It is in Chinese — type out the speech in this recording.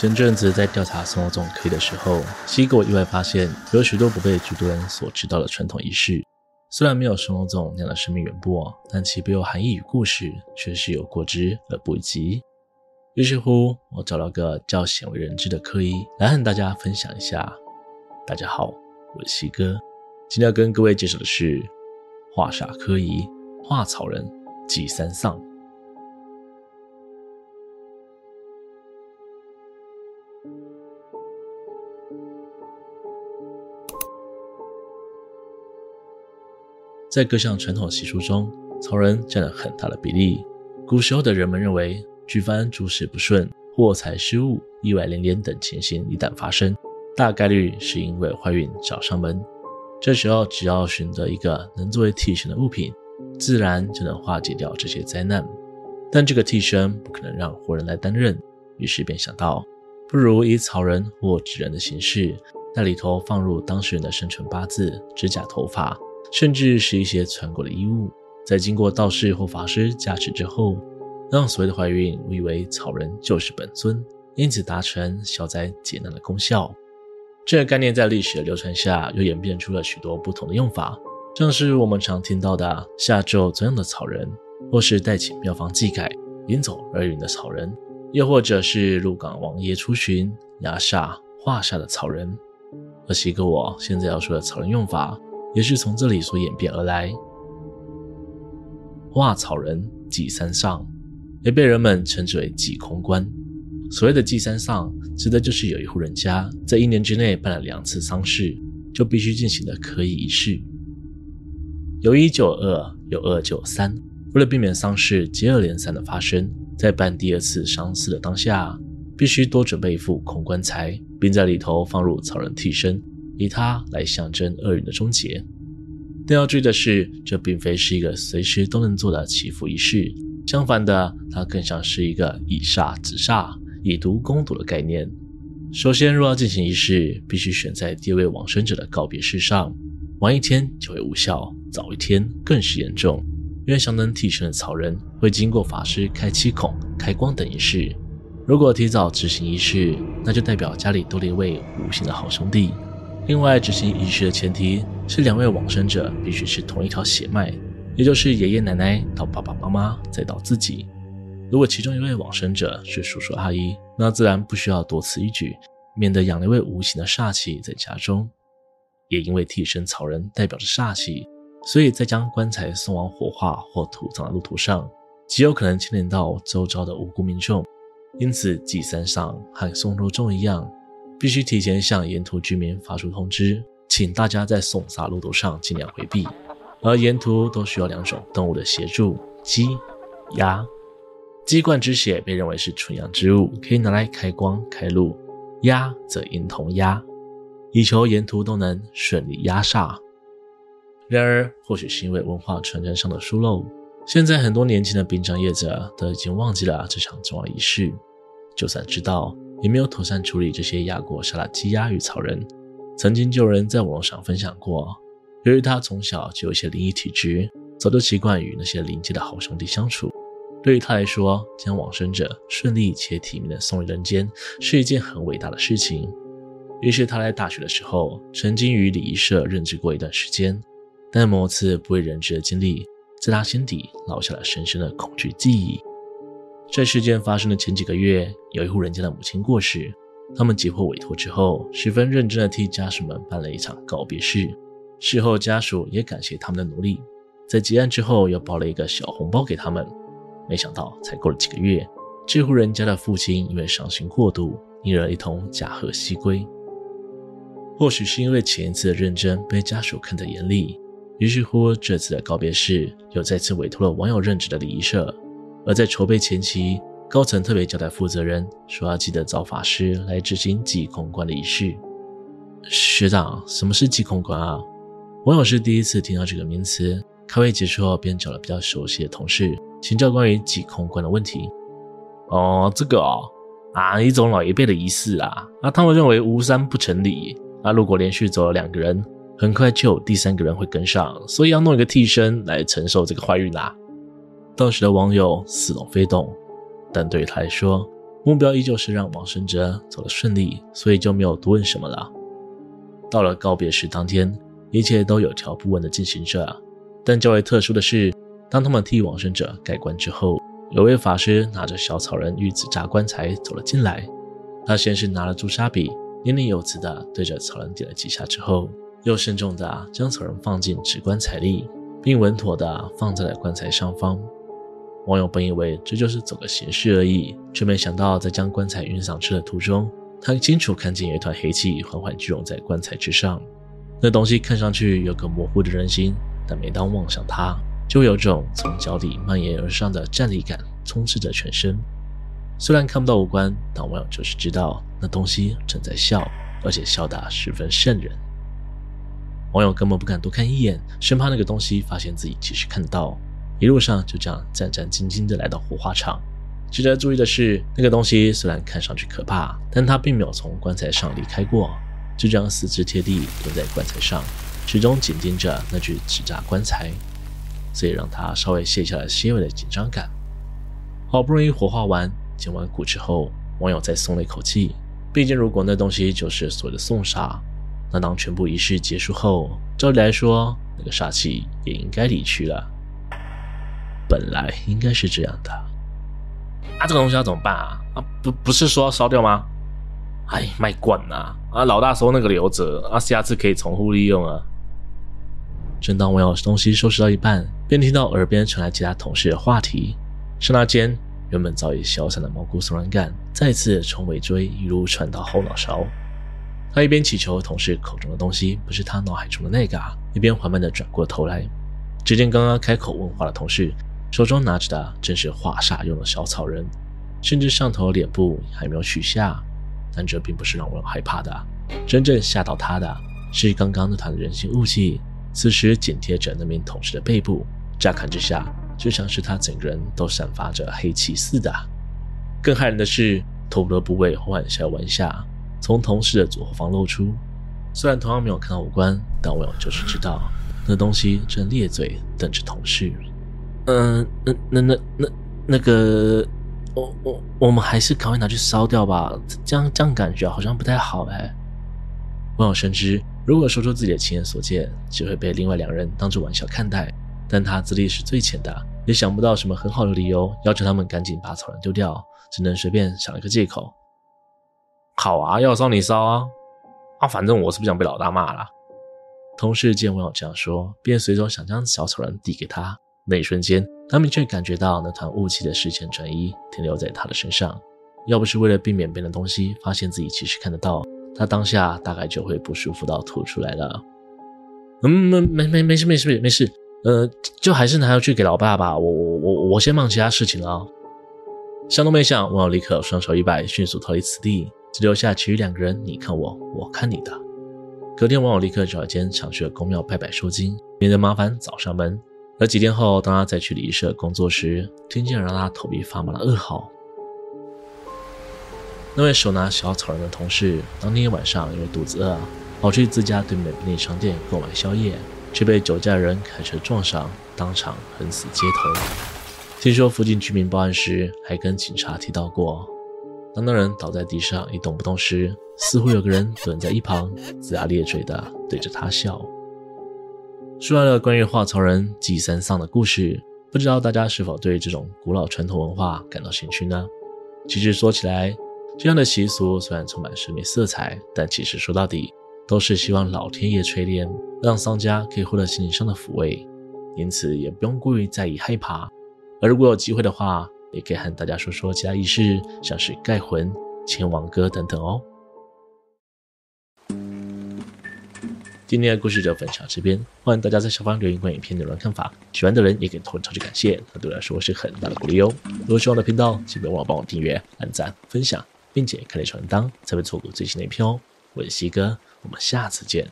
前阵子在调查送肉粽可以的时候，西哥意外发现有许多不被许多人所知道的传统仪式。虽然没有送肉粽那样的神秘远播，但其背后含义与故事却是有过之而不及。于是乎，我找了个较鲜为人知的科仪来和大家分享一下。大家好，我是西哥，今天要跟各位介绍的是化煞科仪——化草人祭三丧。在各项传统习俗中，草人占了很大的比例。古时候的人们认为，举凡诸事不顺、货财失误、意外连连等情形一旦发生，大概率是因为坏运找上门。这时候，只要选择一个能作为替身的物品，自然就能化解掉这些灾难。但这个替身不可能让活人来担任，于是便想到，不如以草人或纸人的形式，在里头放入当事人的生辰八字、指甲、头发。甚至是一些穿过的衣物，在经过道士或法师加持之后，让所谓的怀孕误以为草人就是本尊，因此达成消灾解难的功效。这个概念在历史的流传下，又演变出了许多不同的用法，像是我们常听到的下咒专用的草人，或是带进庙方祭改引走厄运的草人，又或者是鹿港王爷出巡压煞化煞的草人。而西哥我现在要说的草人用法。也是从这里所演变而来。画草人祭三上，也被人们称之为祭空棺。所谓的祭三上，指的就是有一户人家在一年之内办了两次丧事，就必须进行的科仪仪式。有一就二，有二就三。为了避免丧事接二连三的发生，在办第二次丧事的当下，必须多准备一副空棺材，并在里头放入草人替身。以它来象征厄运的终结，但要注意的是，这并非是一个随时都能做的祈福仪式。相反的，它更像是一个以煞止煞、以毒攻毒的概念。首先，若要进行仪式，必须选在第一位往生者的告别式上，晚一天就会无效，早一天更是严重。因为想能替身的草人会经过法师开七孔、开光等仪式。如果提早执行仪式，那就代表家里多了一位无形的好兄弟。另外，执行仪式的前提是两位往生者必须是同一条血脉，也就是爷爷奶奶到爸爸妈妈再到自己。如果其中一位往生者是叔叔阿姨，那自然不需要多此一举，免得养了一位无形的煞气在家中。也因为替身草人代表着煞气，所以在将棺材送往火化或土葬的路途上，极有可能牵连到周遭的无辜民众。因此，祭三上和送肉粽一样。必须提前向沿途居民发出通知，请大家在送撒路途上尽量回避。而沿途都需要两种动物的协助：鸡、鸭。鸡冠之血被认为是纯阳之物，可以拿来开光开路；鸭则阴同鸭，以求沿途都能顺利压煞。然而，或许是因为文化传承上的疏漏，现在很多年轻的殡葬业者都已经忘记了这场重要仪式，就算知道。也没有妥善处理这些压过沙拉鸡鸭与草人。曾经就有人在网络上分享过，由于他从小就有些灵异体质，早就习惯与那些灵界的好兄弟相处。对于他来说，将往生者顺利且体面的送回人间是一件很伟大的事情。于是他在大学的时候，曾经于礼仪社任职过一段时间。但某次不为人知的经历，在他心底烙下了深深的恐惧记忆。在事件发生的前几个月，有一户人家的母亲过世，他们接获委托之后，十分认真地替家属们办了一场告别式。事后家属也感谢他们的努力，在结案之后又包了一个小红包给他们。没想到才过了几个月，这户人家的父亲因为伤心过度，因而一同驾鹤西归。或许是因为前一次的认真被家属看在眼里，于是乎这次的告别式又再次委托了网友任职的礼仪社。而在筹备前期，高层特别交代负责人说要记得找法师来执行祭空棺的仪式。学长，什么是祭空棺啊？网友是第一次听到这个名词。开会结束后，便找了比较熟悉的同事请教关于祭空棺的问题。哦，这个哦，啊，一种老一辈的仪式啊。啊，他们认为无三不成礼。啊，如果连续走了两个人，很快就有第三个人会跟上，所以要弄一个替身来承受这个坏运啦。当时的网友似懂非懂，但对于他来说，目标依旧是让往生者走得顺利，所以就没有多问什么了。到了告别式当天，一切都有条不紊地进行着。但较为特殊的是，当他们替往生者盖棺之后，有位法师拿着小草人与纸扎棺材走了进来。他先是拿了朱砂笔，念念有词地对着草人点了几下之后，又慎重地将草人放进纸棺材里，并稳妥地放在了棺材上方。网友本以为这就是走个形式而已，却没想到在将棺材运上车的途中，他清楚看见有一团黑气缓缓聚拢在棺材之上。那东西看上去有个模糊的人形，但每当望向它，就有种从脚底蔓延而上的战栗感充斥着全身。虽然看不到五官，但网友就是知道那东西正在笑，而且笑得十分瘆人。网友根本不敢多看一眼，生怕那个东西发现自己其实看到。一路上就这样战战兢兢地来到火化场。值得注意的是，那个东西虽然看上去可怕，但它并没有从棺材上离开过，就这样四肢贴地蹲在棺材上，始终紧盯着那具纸扎棺材，这也让他稍微卸下了些微的紧张感。好不容易火化完、捡完骨之后，网友再松了一口气。毕竟，如果那东西就是所谓的送煞，那当全部仪式结束后，照理来说，那个煞气也应该离去了。本来应该是这样的，啊，这个东西要怎么办啊？啊，不，不是说要烧掉吗？哎，卖惯呐！啊，老大说那个留着，啊，下次可以重复利用啊。正当我要东西收拾到一半，便听到耳边传来其他同事的话题。刹那间，原本早已消散的毛骨悚然感再次从尾椎一路传到后脑勺。他一边祈求同事口中的东西不是他脑海中的那个，一边缓慢地转过头来，只见刚刚开口问话的同事。手中拿着的正是画煞用的小草人，甚至上头脸部还没有取下。但这并不是让我害怕的，真正吓到他的是刚刚那团人形雾气，此时紧贴着那名同事的背部，乍看之下就像是他整个人都散发着黑气似的。更骇人的是，头部的部位缓缓向往下，从同事的左后方露出。虽然同样没有看到五官，但我就是知道，那东西正咧嘴瞪着同事。嗯，那那那那那个，我我我们还是赶快拿去烧掉吧，这样这样感觉好像不太好哎。网友深知，如果说出自己的亲眼所见，只会被另外两人当作玩笑看待。但他资历是最浅的，也想不到什么很好的理由要求他们赶紧把草人丢掉，只能随便想一个借口。好啊，要烧你烧啊，啊，反正我是不想被老大骂了。同事见网友这样说，便随手想将小草人递给他。那一瞬间，他们却感觉到那团雾气的视线转移，停留在他的身上。要不是为了避免别的东西发现自己其实看得到，他当下大概就会不舒服到吐出来了。嗯，没没没没事没事没事，呃，就还是拿回去给老爸吧。我我我我先忙其他事情了。想都没想，网友立刻双手一摆，迅速逃离此地，只留下其余两个人你看我，我看你的。隔天，网友立刻找一间常去的公庙拜拜收惊，免得麻烦找上门。而几天后，当他再去礼仪社工作时，听见让他头皮发麻的噩耗。那位手拿小草人的同事，当天晚上因为肚子饿，跑去自家对面便利商店购买宵夜，却被酒驾人开车撞上，当场横死街头。听说附近居民报案时，还跟警察提到过，当那人倒在地上一动不动时，似乎有个人蹲在一旁，龇牙咧嘴的对着他笑。说完了关于画草人祭三丧的故事，不知道大家是否对这种古老传统文化感到兴趣呢？其实说起来，这样的习俗虽然充满神秘色彩，但其实说到底都是希望老天爷垂怜，让丧家可以获得心理上的抚慰，因此也不用过于在意害怕。而如果有机会的话，也可以和大家说说其他仪式，像是盖魂、牵亡歌等等哦。今天的故事就分享这边，欢迎大家在下方留言关于影片内容的看法，喜欢的人也可以投超级感谢，那对我来说是很大的鼓励哦。如果喜欢我的频道，请别忘了帮我订阅、按赞、分享，并且开启小铃铛，才会错过最新的一篇哦。我是西哥，我们下次见。